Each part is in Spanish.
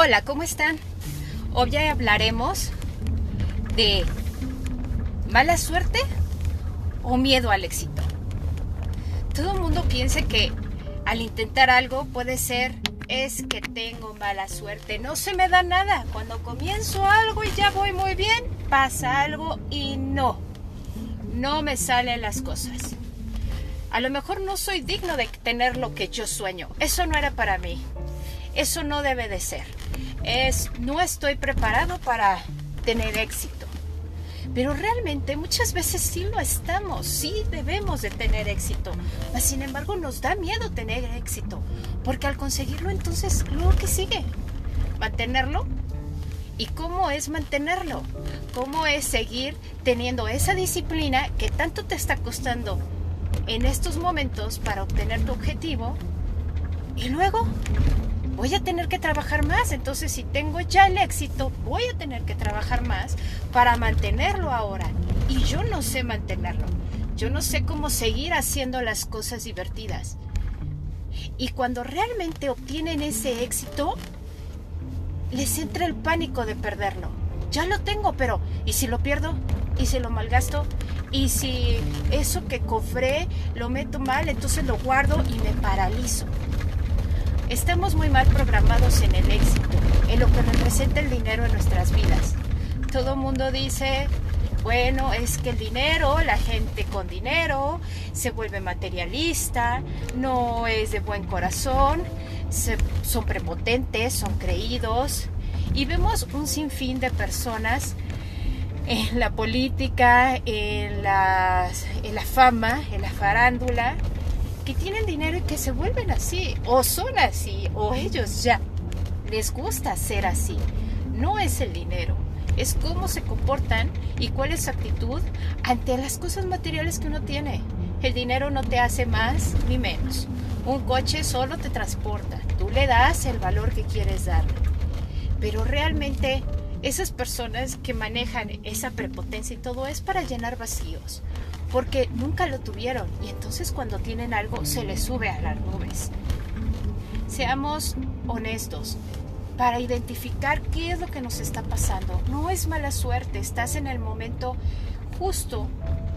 Hola, ¿cómo están? Hoy hablaremos de mala suerte o miedo al éxito. Todo el mundo piensa que al intentar algo puede ser es que tengo mala suerte, no se me da nada. Cuando comienzo algo y ya voy muy bien, pasa algo y no, no me salen las cosas. A lo mejor no soy digno de tener lo que yo sueño. Eso no era para mí. Eso no debe de ser. Es no estoy preparado para tener éxito. Pero realmente muchas veces sí lo estamos, sí debemos de tener éxito. Mas, sin embargo nos da miedo tener éxito, porque al conseguirlo entonces luego que sigue, mantenerlo. ¿Y cómo es mantenerlo? ¿Cómo es seguir teniendo esa disciplina que tanto te está costando en estos momentos para obtener tu objetivo? Y luego voy a tener que trabajar más. Entonces, si tengo ya el éxito, voy a tener que trabajar más para mantenerlo ahora. Y yo no sé mantenerlo. Yo no sé cómo seguir haciendo las cosas divertidas. Y cuando realmente obtienen ese éxito, les entra el pánico de perderlo. Ya lo tengo, pero ¿y si lo pierdo? ¿Y si lo malgasto? ¿Y si eso que cobré lo meto mal? Entonces lo guardo y me paralizo. Estamos muy mal programados en el éxito, en lo que representa el dinero en nuestras vidas. Todo el mundo dice, bueno, es que el dinero, la gente con dinero se vuelve materialista, no es de buen corazón, son prepotentes, son creídos y vemos un sinfín de personas en la política, en, en la fama, en la farándula, que tienen dinero y que se vuelven así, o son así, o ellos ya les gusta ser así. No es el dinero, es cómo se comportan y cuál es su actitud ante las cosas materiales que uno tiene. El dinero no te hace más ni menos. Un coche solo te transporta, tú le das el valor que quieres darle. Pero realmente esas personas que manejan esa prepotencia y todo es para llenar vacíos porque nunca lo tuvieron y entonces cuando tienen algo se les sube a las nubes. Seamos honestos para identificar qué es lo que nos está pasando. No es mala suerte, estás en el momento justo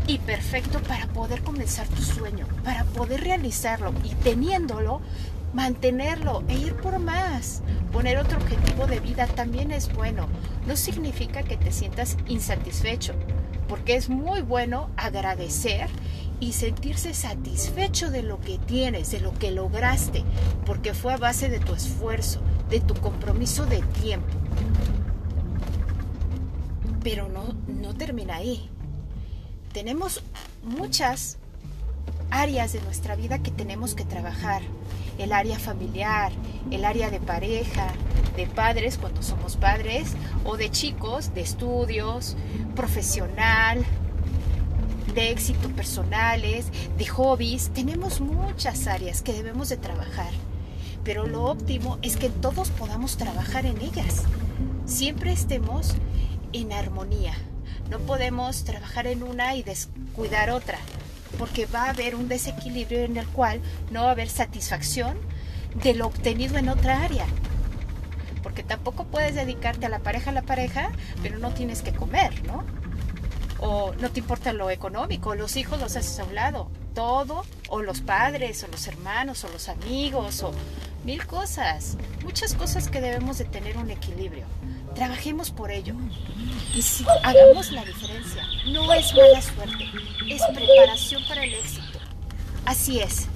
y perfecto para poder comenzar tu sueño, para poder realizarlo y teniéndolo, mantenerlo e ir por más. Poner otro objetivo de vida también es bueno. No significa que te sientas insatisfecho porque es muy bueno agradecer y sentirse satisfecho de lo que tienes, de lo que lograste, porque fue a base de tu esfuerzo, de tu compromiso de tiempo. Pero no, no termina ahí. Tenemos muchas áreas de nuestra vida que tenemos que trabajar. El área familiar, el área de pareja, de padres cuando somos padres, o de chicos, de estudios, profesional, de éxito personales, de hobbies. Tenemos muchas áreas que debemos de trabajar, pero lo óptimo es que todos podamos trabajar en ellas. Siempre estemos en armonía. No podemos trabajar en una y descuidar otra, porque va a haber un desequilibrio en el cual no va a haber satisfacción de lo obtenido en otra área porque tampoco puedes dedicarte a la pareja a la pareja, pero no tienes que comer, ¿no? O no te importa lo económico, los hijos los haces a un lado, todo, o los padres, o los hermanos, o los amigos, o mil cosas, muchas cosas que debemos de tener un equilibrio. Trabajemos por ello. Y si hagamos la diferencia, no es mala suerte, es preparación para el éxito. Así es.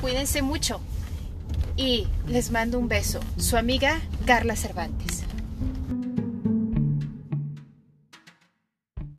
Cuídense mucho y les mando un beso. Su amiga Carla Cervantes.